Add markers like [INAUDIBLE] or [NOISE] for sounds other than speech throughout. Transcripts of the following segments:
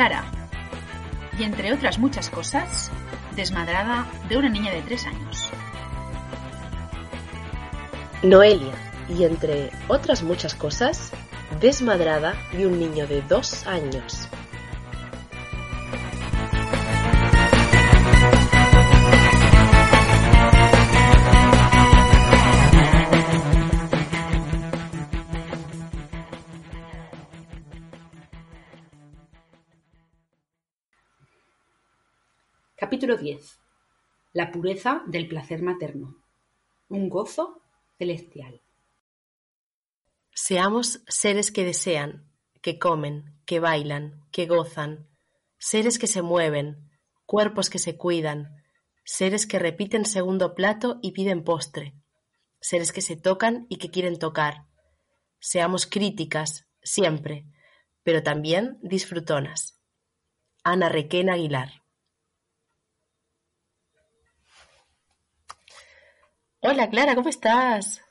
Clara. Y entre otras muchas cosas, desmadrada de una niña de tres años. Noelia. Y entre otras muchas cosas, desmadrada de un niño de dos años. Capítulo 10. La pureza del placer materno. Un gozo celestial. Seamos seres que desean, que comen, que bailan, que gozan, seres que se mueven, cuerpos que se cuidan, seres que repiten segundo plato y piden postre, seres que se tocan y que quieren tocar. Seamos críticas, siempre, pero también disfrutonas. Ana Requena Aguilar. Hola Clara, ¿cómo estás?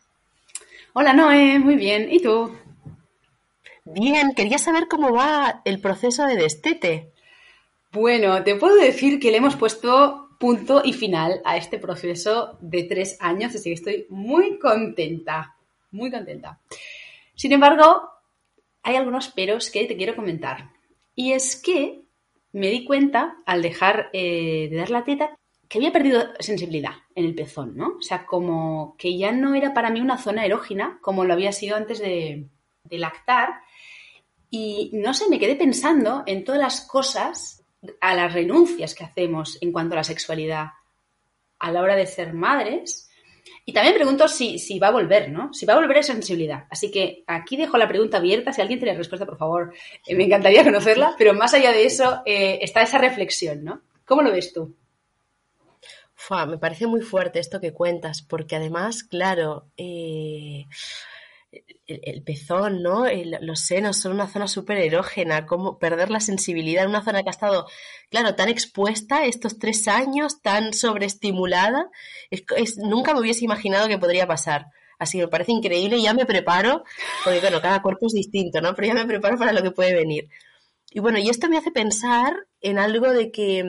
Hola Noé, muy bien. ¿Y tú? Bien, quería saber cómo va el proceso de destete. Bueno, te puedo decir que le hemos puesto punto y final a este proceso de tres años, así que estoy muy contenta, muy contenta. Sin embargo, hay algunos peros que te quiero comentar. Y es que me di cuenta al dejar eh, de dar la teta que había perdido sensibilidad en el pezón, ¿no? O sea, como que ya no era para mí una zona erógena como lo había sido antes de, lactar. Y no sé, me quedé pensando en todas las cosas, a las renuncias que hacemos en cuanto a la sexualidad a la hora de ser madres. Y también pregunto si, si va a volver, ¿no? Si va a volver esa sensibilidad. Así que aquí dejo la pregunta abierta. Si alguien tiene respuesta, por favor, eh, me encantaría conocerla. Pero más allá de eso, eh, está esa reflexión, ¿no? ¿Cómo lo ves tú? Fua, me parece muy fuerte esto que cuentas, porque además, claro, eh, el, pezón, ¿no? Los senos son una zona súper erógena, como perder la sensibilidad en una zona que ha estado, claro, tan expuesta estos tres años, tan sobreestimulada, es, es, nunca me hubiese imaginado que podría pasar. Así que me parece increíble y ya me preparo, porque bueno, cada cuerpo es distinto, ¿no? Pero ya me preparo para lo que puede venir. Y bueno, y esto me hace pensar en algo de que,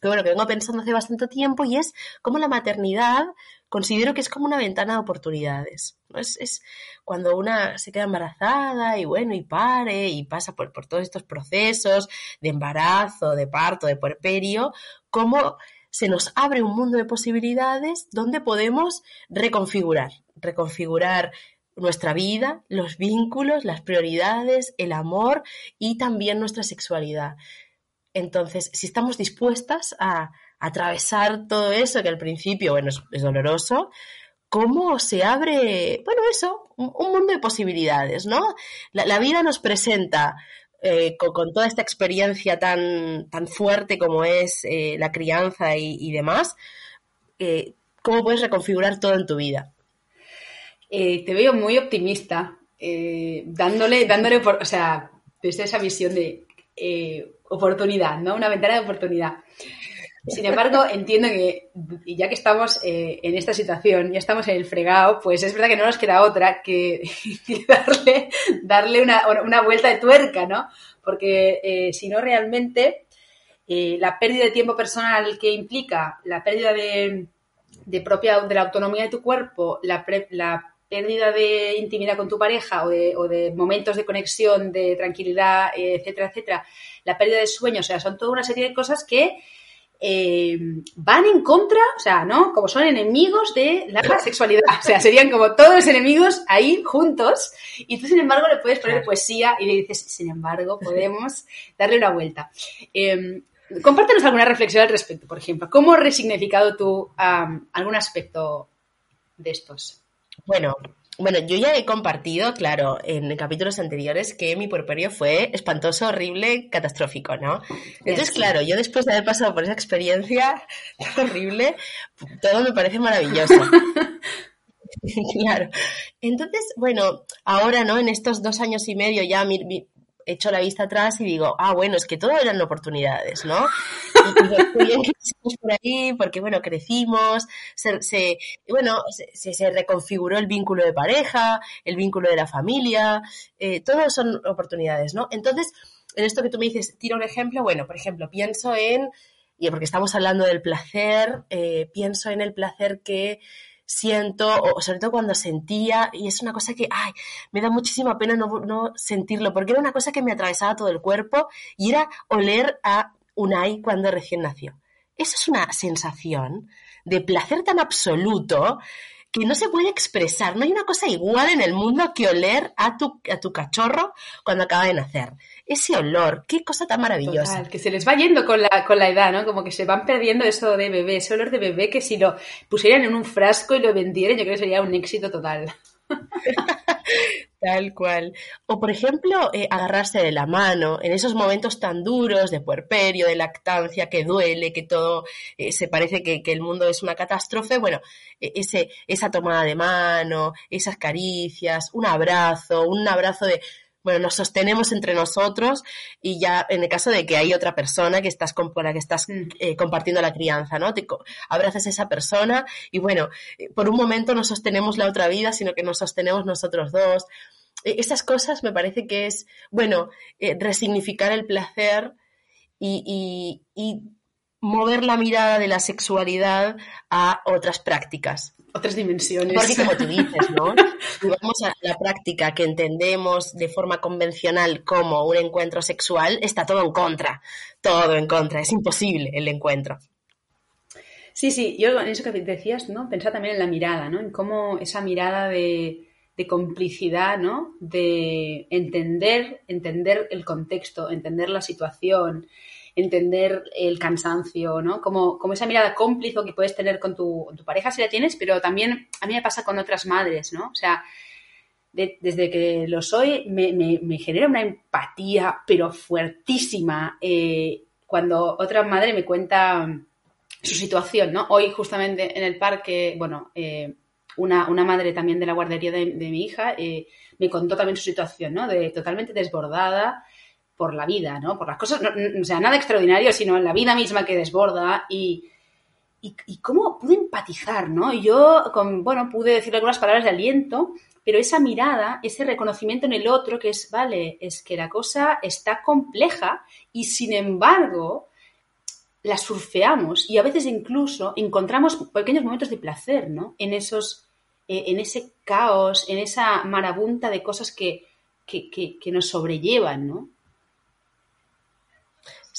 que, bueno, que vengo pensando hace bastante tiempo y es cómo la maternidad considero que es como una ventana de oportunidades. es, cuando una se queda embarazada y bueno, y pare y pasa por, por todos estos procesos de embarazo, de parto, de puerperio, cómo se nos abre un mundo de posibilidades donde podemos reconfigurar, reconfigurar nuestra vida, los vínculos, las prioridades, el amor y también nuestra sexualidad. Entonces, si estamos dispuestas a, atravesar todo eso, que al principio, bueno, es, doloroso, ¿cómo se abre, bueno, eso, un, un mundo de posibilidades, ¿no? La, vida nos presenta eh, con, toda esta experiencia tan, tan fuerte como es eh, la crianza y, demás, eh, ¿cómo puedes reconfigurar todo en tu vida? Te veo muy optimista, dándole, dándole, por, o sea, desde esa visión de eh, oportunidad, ¿no? Una ventana de oportunidad. Sin embargo, [LAUGHS] entiendo que, y ya que estamos eh, en esta situación, ya estamos en el fregado, pues es verdad que no nos queda otra que, [LAUGHS] que darle, darle una, una, vuelta de tuerca, ¿no? Porque eh, si no, realmente eh, la pérdida de tiempo personal que implica la pérdida de, de propia, de la autonomía de tu cuerpo, la, pre, la pérdida de intimidad con tu pareja o de, momentos de conexión, de tranquilidad, etcétera, etcétera, la pérdida de sueño, o sea, son toda una serie de cosas que eh, van en contra, o sea, ¿no? Como son enemigos de la sexualidad. O sea, serían como todos enemigos ahí juntos. Y tú, sin embargo, le puedes poner poesía y le dices, sin embargo, podemos darle una vuelta. Eh, compártenos alguna reflexión al respecto, por ejemplo. ¿Cómo has resignificado tú algún aspecto de estos? Bueno, bueno, yo ya he compartido, claro, en capítulos anteriores que mi puerperio fue espantoso, horrible, catastrófico, ¿no? Entonces, claro, yo después de haber pasado por esa experiencia [LAUGHS] horrible, todo me parece maravilloso. [LAUGHS] [LAUGHS] claro. Entonces, bueno, ahora, ¿no? En estos dos años y medio ya mi, echo la vista atrás y digo, ah, bueno, es que todo eran oportunidades, ¿no? Y, bien que por ahí, porque, bueno, crecimos, se, bueno, se, se, reconfiguró el vínculo de pareja, el vínculo de la familia, eh, todo son oportunidades, ¿no? Entonces, en esto que tú me dices, tira un ejemplo, bueno, por ejemplo, pienso en, y porque estamos hablando del placer, eh, pienso en el placer que siento, o sobre todo cuando sentía, y es una cosa que, ay, me da muchísima pena no, no sentirlo, porque era una cosa que me atravesaba todo el cuerpo y era oler a Unai cuando recién nació. Eso es una sensación de placer tan absoluto que no se puede expresar. No hay una cosa igual en el mundo que oler a tu, a tu cachorro cuando acaba de nacer. Ese olor, qué cosa tan maravillosa. que se les va yendo con la, con la edad, ¿no? Como que se van perdiendo eso de bebé, ese olor de bebé que si lo pusieran en un frasco y lo vendieran, yo creo que sería un éxito total. [LAUGHS] Tal cual. O, por ejemplo, eh, agarrarse de la mano en esos momentos tan duros de puerperio, de lactancia, que duele, que todo eh, se parece que, el mundo es una catástrofe. Bueno, e, ese, esa tomada de mano, esas caricias, un abrazo, un abrazo de bueno, nos sostenemos entre nosotros y ya en el caso de que hay otra persona que estás con, la que estás mm. eh, compartiendo la crianza, ¿no? Te abrazas a esa persona y bueno, eh, por un momento no sostenemos la otra vida, sino que nos sostenemos nosotros dos. E, esas cosas me parece que es, bueno, eh, resignificar el placer y, y mover la mirada de la sexualidad a otras prácticas otras dimensiones. Porque como tú dices, ¿no? [LAUGHS] Si vamos a la práctica que entendemos de forma convencional como un encuentro sexual, está todo en contra, todo en contra, es imposible el encuentro. Sí, sí, yo en eso que decías, ¿no? Pensaba también en la mirada, ¿no? En cómo esa mirada de, de complicidad, ¿no? De entender, entender el contexto, entender la situación, entender el cansancio, ¿no? Como, como esa mirada cómplice que puedes tener con tu, pareja si la tienes, pero también a mí me pasa con otras madres, ¿no? O sea, desde que lo soy me, genera una empatía, pero fuertísima, eh, cuando otra madre me cuenta su situación, ¿no? Hoy justamente en el parque, bueno, eh, una, madre también de la guardería de, mi hija eh, me contó también su situación, ¿no? De totalmente desbordada, por la vida, ¿no? Por las cosas, o sea, nada extraordinario, sino la vida misma que desborda y, y, cómo pude empatizar, ¿no? Yo, con, bueno, pude decir algunas palabras de aliento, pero esa mirada, ese reconocimiento en el otro, que es, vale, es que la cosa está compleja y sin embargo la surfeamos y a veces incluso encontramos pequeños momentos de placer, ¿no? En esos, eh, en ese caos, en esa marabunta de cosas que, que, que nos sobrellevan, ¿no?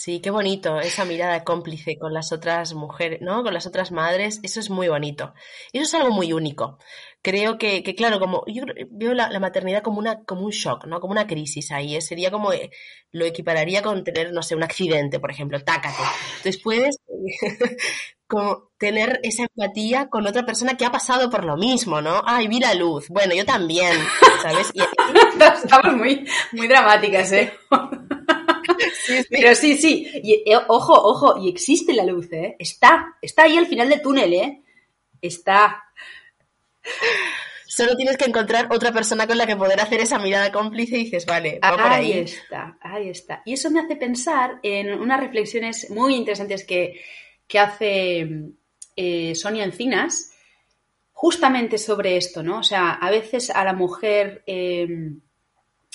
Sí, qué bonito, esa mirada cómplice con las otras mujeres, ¿no? Con las otras madres, eso es muy bonito. Eso es algo muy único. Creo que, que claro, como yo veo la, maternidad como una, como un shock, ¿no? Como una crisis ahí. ¿eh? Sería como, eh, lo equipararía con tener, no sé, un accidente, por ejemplo, tácate. Entonces puedes [LAUGHS] como tener esa empatía con otra persona que ha pasado por lo mismo, ¿no? Ay, vi la luz. Bueno, yo también, ¿sabes? Y... [LAUGHS] Estamos muy, muy dramáticas, ¿eh? [LAUGHS] Pero sí, sí. Y, eh, ojo, ojo, y existe la luz, ¿eh? Está, está ahí al final del túnel, ¿eh? Está. Solo tienes que encontrar otra persona con la que poder hacer esa mirada cómplice y dices, vale, va por ahí. Ahí está, ahí está. Y eso me hace pensar en unas reflexiones muy interesantes que, hace eh, Sonia Encinas, justamente sobre esto, ¿no? O sea, a veces a la mujer eh,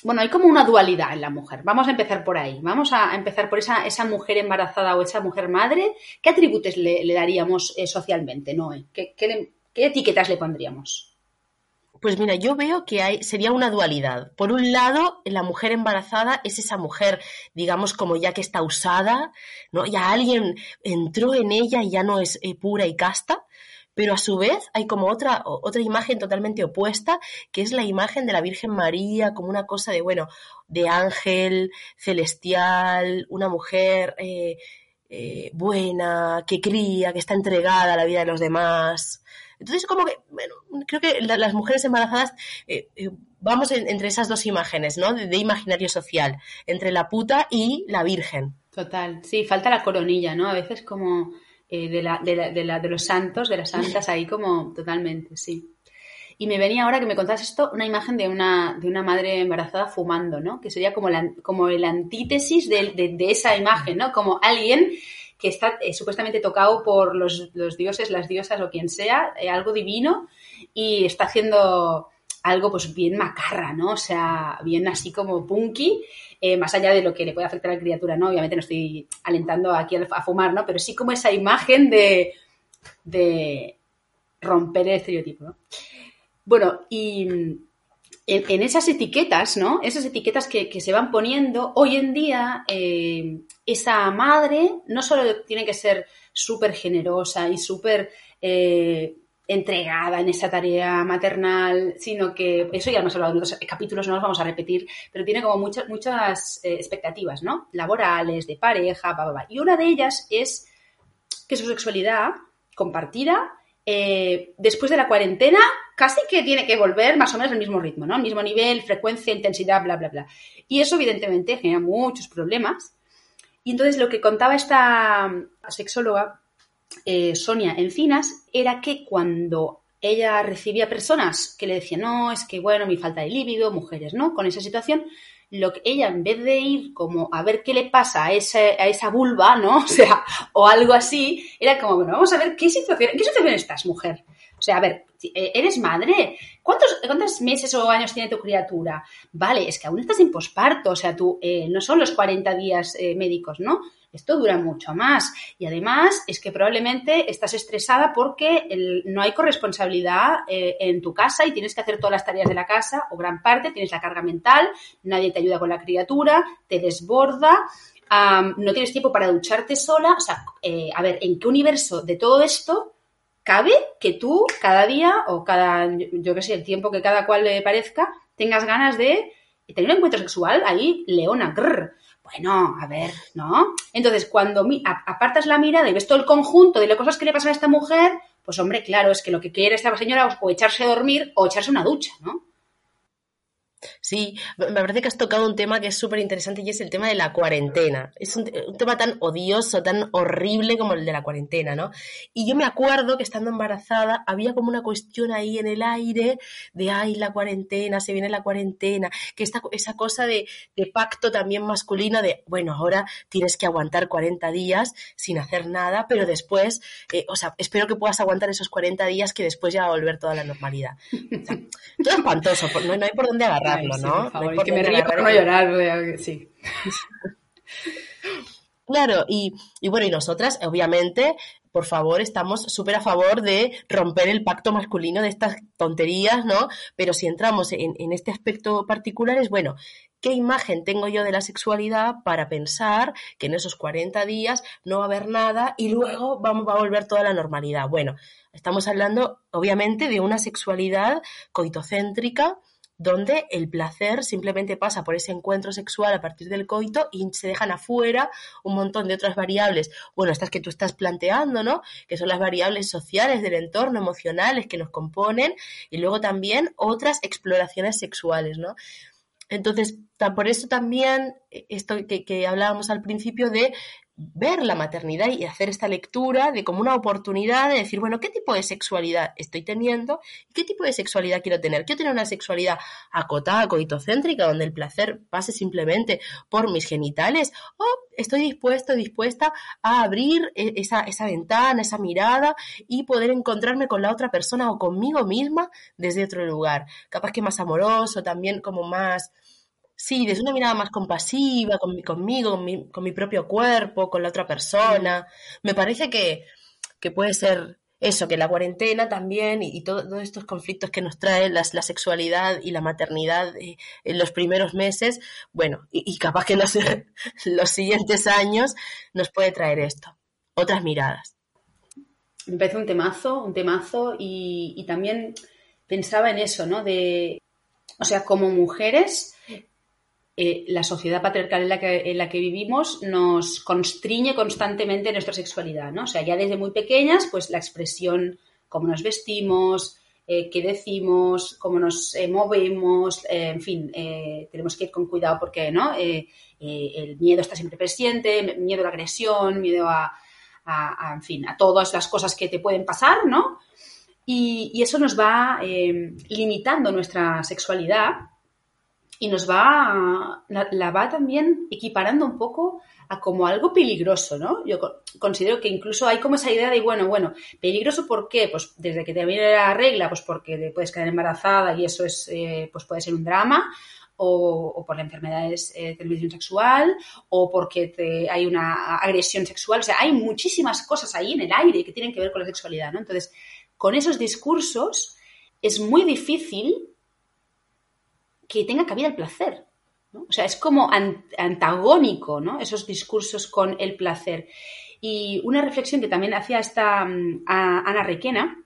bueno, hay como una dualidad en la mujer. Vamos a empezar por ahí. Vamos a empezar por esa, esa mujer embarazada o esa mujer madre. ¿Qué atributos le, daríamos eh, socialmente, Noé? ¿Qué, etiquetas le pondríamos? Pues mira, yo veo que hay, sería una dualidad. Por un lado, la mujer embarazada es esa mujer, digamos, como ya que está usada, ¿no? Ya alguien entró en ella y ya no es eh, pura y casta, pero a su vez hay como otra, otra imagen totalmente opuesta, que es la imagen de la Virgen María, como una cosa de, bueno, de ángel, celestial, una mujer eh, eh, buena, que cría, que está entregada a la vida de los demás. Entonces, como que, creo que las mujeres embarazadas eh, eh, vamos entre esas dos imágenes, ¿no? De, imaginario social, entre la puta y la virgen. Total, sí, falta la coronilla, ¿no? A veces como eh, de, la, de, la, de, la, de los santos, de las santas, ahí como totalmente, sí. Y me venía ahora que me contas esto, una imagen de una, de una madre embarazada fumando, ¿no? Que sería como, la, como el antítesis de, de, esa imagen, ¿no? Como alguien que está eh, supuestamente tocado por los, dioses, las diosas o quien sea, eh, algo divino, y está haciendo algo pues bien macarra, ¿no? O sea, bien así como punky, eh, más allá de lo que le puede afectar a la criatura, ¿no? Obviamente no estoy alentando aquí a, fumar, ¿no? Pero sí como esa imagen de, de romper el estereotipo, ¿no? Bueno, y en, esas etiquetas, ¿no? Esas etiquetas que, se van poniendo, hoy en día eh, esa madre no solo tiene que ser súper generosa y súper eh, entregada en esa tarea maternal, sino que eso ya hemos hablado en otros capítulos, no los vamos a repetir, pero tiene como muchas, muchas eh, expectativas, ¿no? Laborales, de pareja, bla, bla, Y una de ellas es que su sexualidad compartida eh, después de la cuarentena casi que tiene que volver más o menos al mismo ritmo, ¿no? Al mismo nivel, frecuencia, intensidad, bla, bla, bla. Y eso evidentemente genera muchos problemas. Y entonces lo que contaba esta sexóloga, eh, Sonia Encinas, era que cuando ella recibía personas que le decían, no, es que bueno, mi falta de líbido, mujeres, ¿no? Con esa situación, lo que ella en vez de ir como a ver qué le pasa a, ese, a esa vulva, ¿no? [LAUGHS] O sea, o algo así, era como, bueno, vamos a ver qué situación, qué situación estás, mujer. O sea, a ver, eh, ¿eres madre? ¿Cuántos, ¿Cuántos meses o años tiene tu criatura? Vale, es que aún estás en posparto, o sea, tú eh, no son los 40 días eh, médicos, ¿no? Esto dura mucho más. Y además es que probablemente estás estresada porque no hay corresponsabilidad eh, en tu casa y tienes que hacer todas las tareas de la casa o gran parte, tienes la carga mental, nadie te ayuda con la criatura, te desborda. no tienes tiempo para ducharte sola. O sea, eh, a ver, ¿en qué universo de todo esto cabe que tú cada día o cada, yo qué sé, el tiempo que cada cual le parezca, tengas ganas de tener un encuentro sexual ahí, leona, grrr. Bueno, a ver, ¿no? Entonces, cuando apartas la mirada y ves todo el conjunto de las cosas que le pasan a esta mujer, pues hombre, claro, es que lo que quiere esta señora es o echarse a dormir o echarse una ducha, ¿no? Sí, me parece que has tocado un tema que es súper interesante y es el tema de la cuarentena. Es un, tema tan odioso, tan horrible como el de la cuarentena, ¿no? Y yo me acuerdo que estando embarazada había como una cuestión ahí en el aire de, ay, la cuarentena, se viene la cuarentena, que esta, esa cosa de, pacto también masculino de, bueno, ahora tienes que aguantar 40 días sin hacer nada, pero después, eh, o sea, espero que puedas aguantar esos 40 días que después ya va a volver toda la normalidad. Todo espantoso, no hay por dónde agarrar. ¿No? que me río para no llorar, sí. Claro, y, bueno, y nosotras, obviamente, por favor, estamos súper a favor de romper el pacto masculino de estas tonterías, ¿no? Pero si entramos en, en, este aspecto particular es, bueno, ¿qué imagen tengo yo de la sexualidad para pensar que en esos 40 días no va a haber nada y luego vamos, va a volver toda la normalidad? Bueno, estamos hablando, obviamente, de una sexualidad coitocéntrica donde el placer simplemente pasa por ese encuentro sexual a partir del coito y se dejan afuera un montón de otras variables, bueno, estas que tú estás planteando, ¿no? Que son las variables sociales del entorno, emocionales que nos componen y luego también otras exploraciones sexuales, ¿no? Entonces, por eso también eh, esto que, que hablábamos al principio de ver la maternidad y hacer esta lectura de como una oportunidad de decir, bueno, ¿qué tipo de sexualidad estoy teniendo? ¿Y qué tipo de sexualidad quiero tener? ¿Quiero tener una sexualidad acotada, coitocéntrica, donde el placer pase simplemente por mis genitales? ¿O estoy dispuesto, dispuesta a abrir e-, esa, esa ventana, esa mirada y poder encontrarme con la otra persona o conmigo misma desde otro lugar? Capaz que más amoroso, también como más Sí, desde una mirada más compasiva, con, conmigo, con mi, con mi, propio cuerpo, con la otra persona. Me parece que, que puede ser eso, que la cuarentena también y, todos estos conflictos que nos trae la sexualidad y la maternidad eh, en los primeros meses, bueno, y, capaz que los, [LAUGHS] los siguientes años nos puede traer esto, otras miradas. Me parece un temazo, un temazo y, y también pensaba en eso, ¿no? De, o sea, como mujeres, eh, la sociedad patriarcal en la, que, en la que vivimos nos constriñe constantemente nuestra sexualidad, ¿no? O sea, ya desde muy pequeñas, pues la expresión, cómo nos vestimos, eh, qué decimos, cómo nos eh, movemos, en fin, tenemos que ir con cuidado porque, ¿no? el miedo está siempre presente, miedo a la agresión, miedo a, en fin, a todas las cosas que te pueden pasar, ¿no? Y, y eso nos va limitando nuestra sexualidad y nos va, la, va también equiparando un poco a como algo peligroso, ¿no? Yo considero que incluso hay como esa idea de, bueno, bueno, peligroso ¿por qué? Pues desde que te viene la regla, pues porque te puedes quedar embarazada y eso es, eh, pues puede ser un drama, o, por la enfermedad de eh, transmisión sexual, o porque te, hay una agresión sexual. O sea, hay muchísimas cosas ahí en el aire que tienen que ver con la sexualidad, ¿no? Entonces, con esos discursos es muy difícil que tenga cabida el placer. O sea, es como antagónico, ¿no? Esos discursos con el placer. Y una reflexión que también hacía esta mm, Ana Requena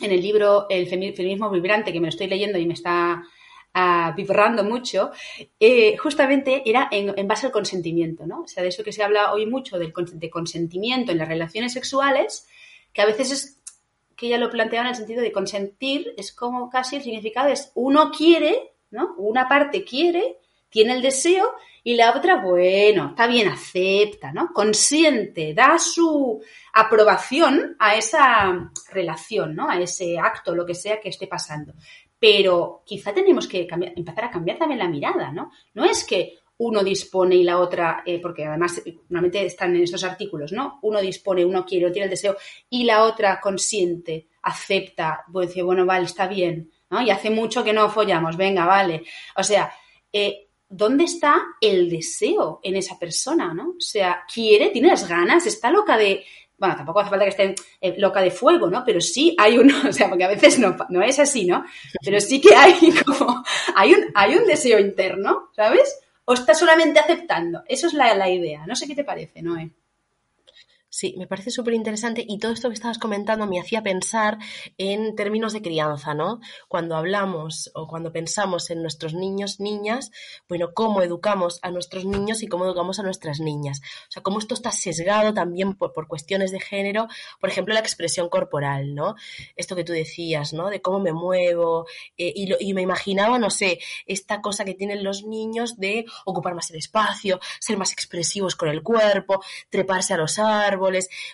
en el libro El feminismo vibrante, que me lo estoy leyendo y me está vibrando mucho, eh, justamente era en, base al consentimiento, ¿no? O sea, de eso que se habla hoy mucho del de consentimiento en las relaciones sexuales, que a veces es que ella lo planteaba en el sentido de consentir, es como casi el significado es uno quiere ¿no? Una parte quiere, tiene el deseo y la otra, bueno, está bien, acepta, ¿no? Consiente, da su aprobación a esa relación, ¿no? A ese acto, lo que sea que esté pasando. Pero quizá tenemos que empezar a cambiar también la mirada, ¿no? No es que uno dispone y la otra, eh, porque además normalmente están en esos artículos, ¿no? Uno dispone, uno quiere, tiene el deseo y la otra consiente, acepta, puede decir, bueno, vale, está bien, Y hace mucho que no follamos, venga, vale. O sea, eh, ¿dónde está el deseo en esa persona, ¿no? O sea, quiere, tiene las ganas, está loca de... Bueno, tampoco hace falta que esté eh, loca de fuego, ¿no? Pero sí hay uno, [LAUGHS] o sea, porque a veces no, no es así, ¿no? Pero sí que hay [LAUGHS] como, hay un, hay un deseo interno, ¿sabes? O está solamente aceptando. Eso es la, la idea. No sé qué te parece, Noé. Sí, me parece súper interesante y todo esto que estabas comentando me hacía pensar en términos de crianza, ¿no? Cuando hablamos o cuando pensamos en nuestros niños, niñas, bueno, cómo educamos a nuestros niños y cómo educamos a nuestras niñas. O sea, cómo esto está sesgado también por, cuestiones de género, por ejemplo, la expresión corporal, ¿no? Esto que tú decías, ¿no? De cómo me muevo eh, y, y me imaginaba, no sé, esta cosa que tienen los niños de ocupar más el espacio, ser más expresivos con el cuerpo, treparse a los árboles,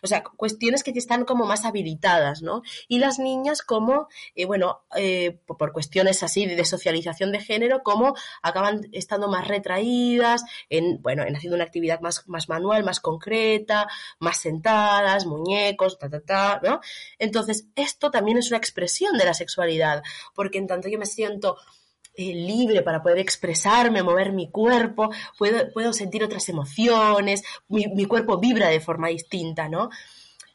o sea, cuestiones que están como más habilitadas, ¿no? Y las niñas como, eh, bueno, eh, por cuestiones así de socialización de género, como acaban estando más retraídas, en, bueno, en haciendo una actividad más, más manual, más concreta, más sentadas, muñecos, ta, ta, ta, ¿no? Entonces, esto también es una expresión de la sexualidad, porque en tanto yo me siento eh, libre para poder expresarme, mover mi cuerpo, puedo, puedo sentir otras emociones, mi, cuerpo vibra de forma distinta, ¿no?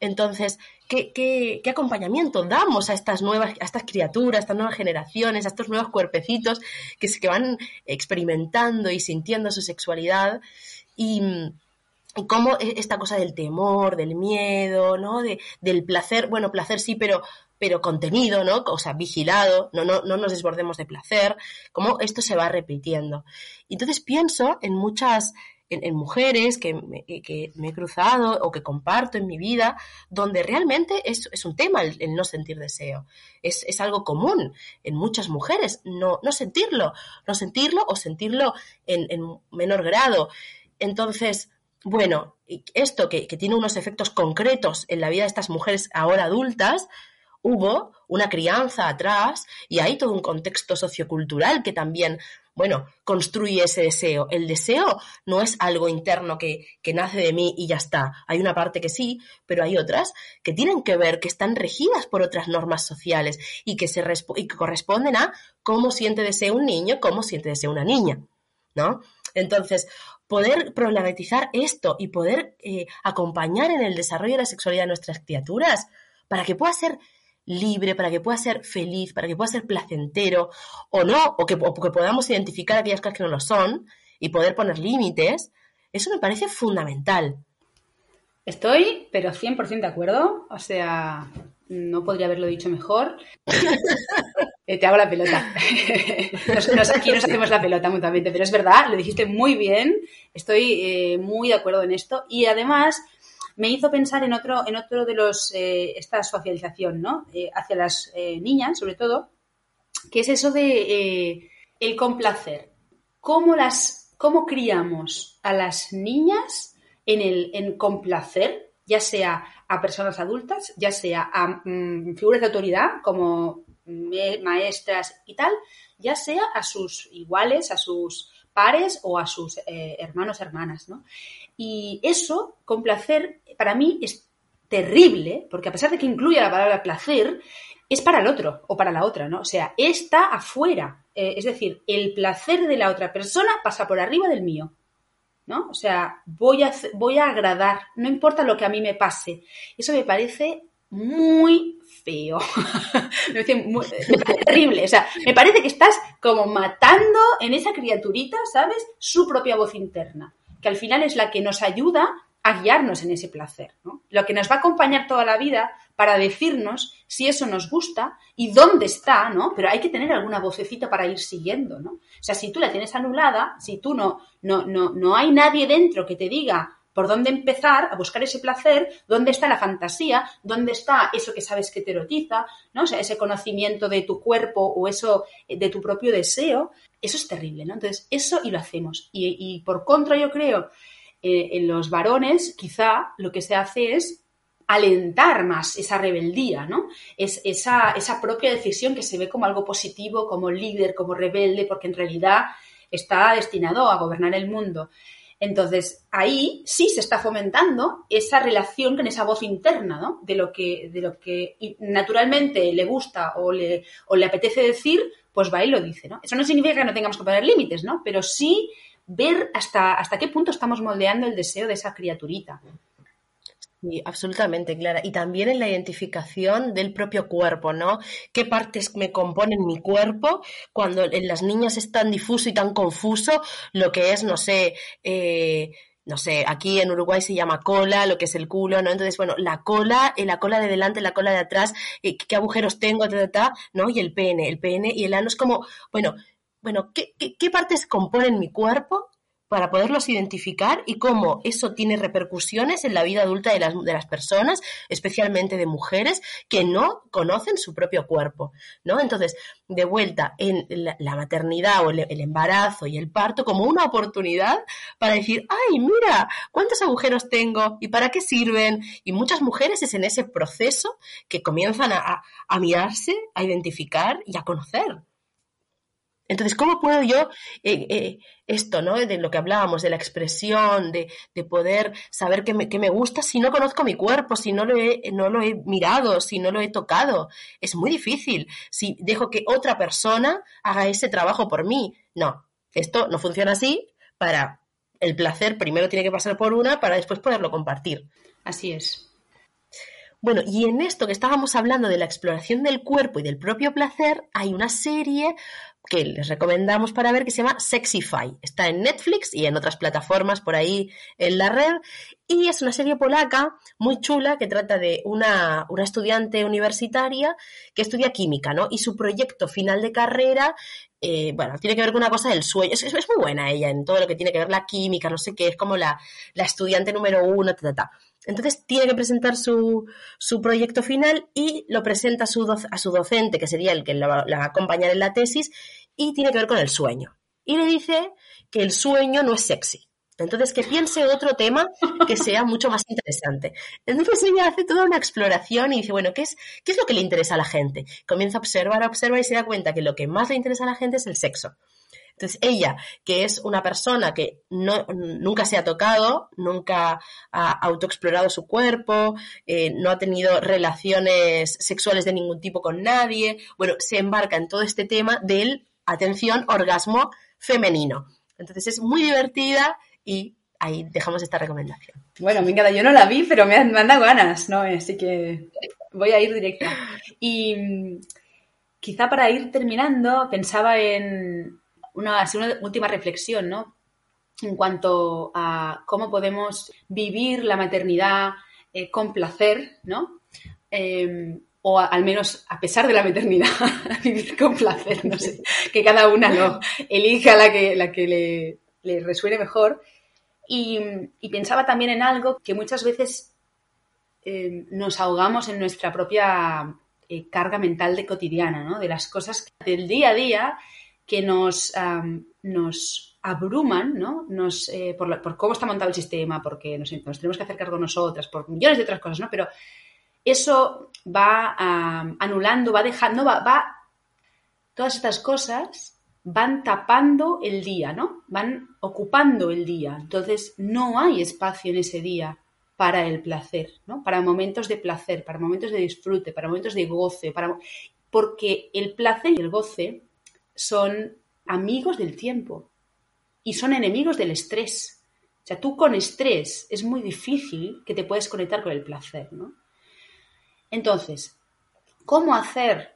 Entonces, ¿qué, ¿qué, qué, acompañamiento damos a estas nuevas, a estas criaturas, a estas nuevas generaciones, a estos nuevos cuerpecitos que, que van experimentando y sintiendo su sexualidad? Y, cómo e, esta cosa del temor, del miedo, ¿no? De, del placer, bueno, placer sí, pero pero contenido, ¿no? O sea, vigilado, no, no, no nos desbordemos de placer, cómo esto se va repitiendo. Entonces pienso en muchas, en, mujeres que me, que me, he cruzado o que comparto en mi vida, donde realmente es, es un tema el, no sentir deseo. Es, es, algo común en muchas mujeres, no, no sentirlo, no sentirlo o sentirlo en, en menor grado. Entonces, bueno, esto que, que, tiene unos efectos concretos en la vida de estas mujeres ahora adultas, hubo una crianza atrás y hay todo un contexto sociocultural que también, bueno, construye ese deseo. El deseo no es algo interno que, que nace de mí y ya está. Hay una parte que sí, pero hay otras que tienen que ver, que están regidas por otras normas sociales y que, se y que corresponden a cómo siente deseo un niño, cómo siente deseo una niña. ¿No? Entonces, poder problematizar esto y poder eh, acompañar en el desarrollo de la sexualidad de nuestras criaturas, para que pueda ser libre, para que pueda ser feliz, para que pueda ser placentero o no, o que, que podamos identificar aquellas cosas que no lo son y poder poner límites, eso me parece fundamental. Estoy, pero 100% de acuerdo. O sea, no podría haberlo dicho mejor. [LAUGHS] Eh, te hago la pelota. [LAUGHS] aquí nos hacemos la pelota mutuamente, pero es verdad, lo dijiste muy bien. Estoy eh, muy de acuerdo en esto. Y además, me hizo pensar en otro, en otro de los, eh, esta socialización, ¿no? Eh, hacia las eh, niñas, sobre todo, que es eso de el complacer. ¿Cómo, las, ¿Cómo criamos a las niñas en el en complacer, ya sea a personas adultas, ya sea a mm, figuras de autoridad como maestras y tal, ya sea a sus iguales, a sus pares o a sus hermanos, hermanas, ¿no? Y eso, con placer, para mí es terrible, porque a pesar de que incluye la palabra placer, es para el otro o para la otra, ¿no? O sea, está afuera. Eh, es decir, el placer de la otra persona pasa por arriba del mío. ¿No? O sea, voy a, voy a agradar, no importa lo que a mí me pase. Eso me parece muy feo. [LAUGHS] me, parece muy, terrible. O sea, me parece que estás como matando en esa criaturita, ¿sabes? Su propia voz interna que al final es la que nos ayuda a guiarnos en ese placer, ¿no? Lo que nos va a acompañar toda la vida para decirnos si eso nos gusta y dónde está, ¿no? Pero hay que tener alguna vocecita para ir siguiendo, ¿no? O sea, si tú la tienes anulada, si tú no, no, no, no hay nadie dentro que te diga por dónde empezar a buscar ese placer, dónde está la fantasía, dónde está eso que sabes que te erotiza, ¿no? O sea, ese conocimiento de tu cuerpo o eso de tu propio deseo, eso es terrible, ¿no? Entonces, eso y lo hacemos. Y, por contra, yo creo, eh, en los varones, quizá lo que se hace es alentar más esa rebeldía, ¿no? Es esa, esa propia decisión que se ve como algo positivo, como líder, como rebelde, porque en realidad está destinado a gobernar el mundo. Entonces, ahí sí se está fomentando esa relación con esa voz interna, ¿no? De lo que, de lo que naturalmente le gusta o le, o le apetece decir, pues va y lo dice, ¿no? Eso no significa que no tengamos que poner límites, ¿no? Pero sí ver hasta, hasta qué punto estamos moldeando el deseo de esa criaturita. Sí, absolutamente, Clara. Y también en la identificación del propio cuerpo, ¿no? ¿Qué partes me componen mi cuerpo cuando en las niñas es tan difuso y tan confuso lo que es, no sé, eh, no sé, aquí en Uruguay se llama cola, lo que es el culo, ¿no? Entonces, bueno, la cola, eh, la cola de delante, la cola de atrás, eh, qué agujeros tengo, ¿no? Y el pene, el pene y el ano es como, bueno, bueno, ¿qué, qué partes componen mi cuerpo para poderlos identificar y cómo eso tiene repercusiones en la vida adulta de las, de las personas, especialmente de mujeres que no conocen su propio cuerpo, ¿no? Entonces, de vuelta en la, maternidad o el, embarazo y el parto como una oportunidad para decir, ay, mira, cuántos agujeros tengo y para qué sirven. Y muchas mujeres es en ese proceso que comienzan a mirarse, a identificar y a conocer. Entonces, ¿cómo puedo yo eh, eh, esto, ¿no? De lo que hablábamos, de la expresión, de, poder saber qué me, me, gusta si no conozco mi cuerpo, si no lo, he, no lo he mirado, si no lo he tocado? Es muy difícil. Si dejo que otra persona haga ese trabajo por mí. No, esto no funciona así. Para el placer primero tiene que pasar por una para después poderlo compartir. Así es. Bueno, y en esto que estábamos hablando de la exploración del cuerpo y del propio placer, hay una serie que les recomendamos para ver que se llama Sexify. Está en Netflix y en otras plataformas por ahí en la red. Y es una serie polaca muy chula que trata de una, una estudiante universitaria que estudia química, ¿no? Y su proyecto final de carrera, eh, bueno, tiene que ver con una cosa del sueño. Es, es, muy buena ella en todo lo que tiene que ver la química, no sé qué, es como la, la estudiante número uno, ta, ta, ta. Entonces tiene que presentar su, su proyecto final y lo presenta a su, a su docente, que sería el que la, va a acompañar en la tesis, y tiene que ver con el sueño. Y le dice que el sueño no es sexy. Entonces, que piense otro tema que sea mucho más interesante. Entonces ella hace toda una exploración y dice, bueno, ¿qué es, ¿qué es lo que le interesa a la gente? Comienza a observar, a observar y se da cuenta que lo que más le interesa a la gente es el sexo. Entonces, ella, que es una persona que nunca se ha tocado, nunca ha autoexplorado su cuerpo, eh, no ha tenido relaciones sexuales de ningún tipo con nadie, bueno, se embarca en todo este tema del, atención, orgasmo femenino. Entonces, es muy divertida y ahí dejamos esta recomendación. Bueno, me encanta. Yo no la vi, pero me han, dado ganas, ¿no? Así que voy a ir directa. Y mm, quizá para ir terminando, pensaba en una, última reflexión, ¿no? En cuanto a cómo podemos vivir la maternidad eh, con placer, ¿no? Em, o al menos a pesar de la maternidad, [LAUGHS] vivir con placer, no sé, que cada una lo elija la que, la que le, resuene mejor. Y, pensaba también en algo que muchas veces em, nos ahogamos en nuestra propia eh, carga mental de cotidiana, ¿no? de las cosas del día a día que nos, nos abruman, ¿no? Nos, eh, por, cómo está montado el sistema, porque nos, nos, tenemos que hacer cargo nosotras, por millones de otras cosas, ¿no? Pero eso va anulando, va dejando, va, va, todas estas cosas van tapando el día, ¿no? Van ocupando el día. Entonces, no hay espacio en ese día para el placer, ¿no? Para momentos de placer, para momentos de disfrute, para momentos de goce, para... porque el placer y el goce son amigos del tiempo y son enemigos del estrés. O sea, tú con estrés es muy difícil que te puedas conectar con el placer, ¿no? Entonces, ¿cómo hacer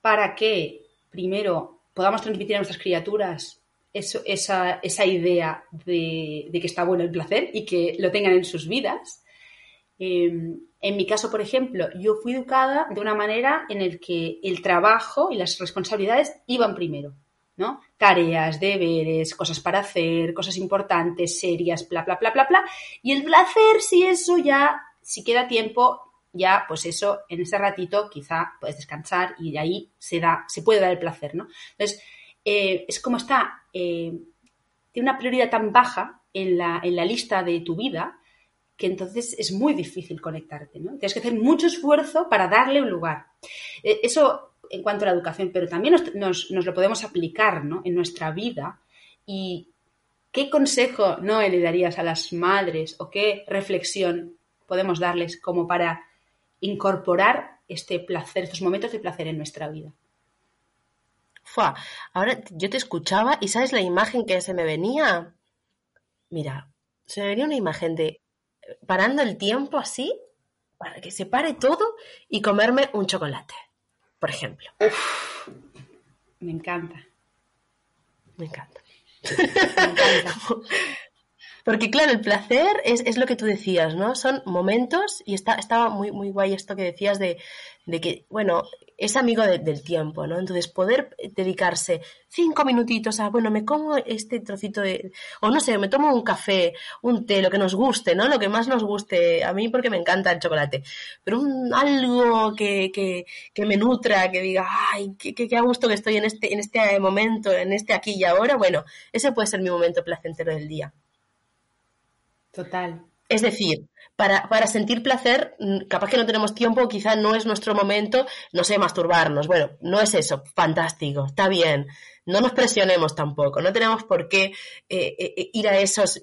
para que, primero, podamos transmitir a nuestras criaturas esa, idea de, que está bueno el placer y que lo tengan en sus vidas? Em, en mi caso, por ejemplo, yo fui educada de una manera en la que el trabajo y las responsabilidades iban primero, ¿no? Tareas, deberes, cosas para hacer, cosas importantes, serias, bla, bla, bla, bla, bla. Y el placer, si eso ya, si queda tiempo, ya, pues eso, en ese ratito quizá puedes descansar y de ahí se da, se puede dar el placer, ¿no? Entonces, eh, es como está, eh, tiene una prioridad tan baja en la, en la lista de tu vida que entonces es muy difícil conectarte. Tienes que hacer mucho esfuerzo para darle un lugar. Eh, eso en cuanto a la educación, pero también nos, nos, lo podemos aplicar, ¿no? En nuestra vida y ¿Qué consejo no le darías a las madres o qué reflexión podemos darles como para incorporar este placer, estos momentos de placer en nuestra vida. Fua, ahora yo te escuchaba y ¿sabes la imagen que se me venía? Mira, se me venía una imagen de parando el tiempo así, para que se pare todo y comerme un chocolate, por ejemplo. me encanta. Me encanta. me encanta. [LAUGHS] Porque claro, el placer es, lo que tú decías, ¿no? Son momentos, y está, estaba muy, muy guay esto que decías de, que, bueno, es amigo del tiempo, ¿no? Entonces, poder dedicarse cinco minutitos a, bueno, me como este trocito de, o no sé, me tomo un café, un té, lo que nos guste, ¿no? Lo que más nos guste, a mí porque me encanta el chocolate, pero un, algo que, que, que me nutra, que diga, ay, qué, qué, a gusto que estoy en este, en este momento, en este aquí y ahora, bueno, ese puede ser mi momento placentero del día. Total. Es decir, para, para, sentir placer, mm, capaz que no tenemos tiempo, quizá no es nuestro momento, no sé, masturbarnos. Bueno, no es eso, fantástico, está bien. No nos presionemos tampoco, no tenemos por qué eh, eh, eh, ir a esos,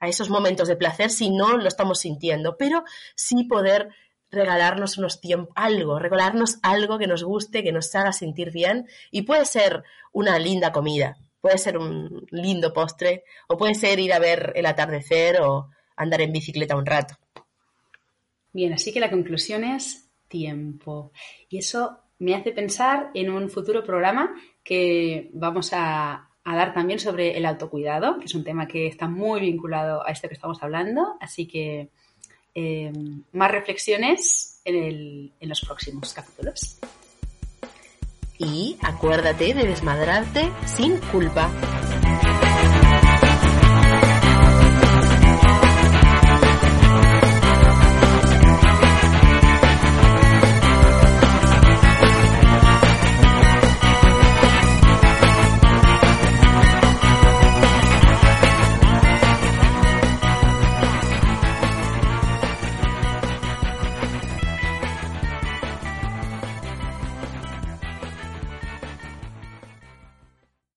a esos momentos de placer si no lo estamos sintiendo, pero sí poder regalarnos unos tiempos, algo, regalarnos algo que nos guste, que nos haga sentir bien y puede ser una linda comida, Puede ser un lindo postre o puede ser ir a ver el atardecer o andar en bicicleta un rato. Bien, así que la conclusión es tiempo. Y eso me hace pensar en un futuro programa que vamos a, dar también sobre el autocuidado, que es un tema que está muy vinculado a esto que estamos hablando. Así que eh, más reflexiones en los próximos capítulos y acuérdate de desmadrarte sin culpa.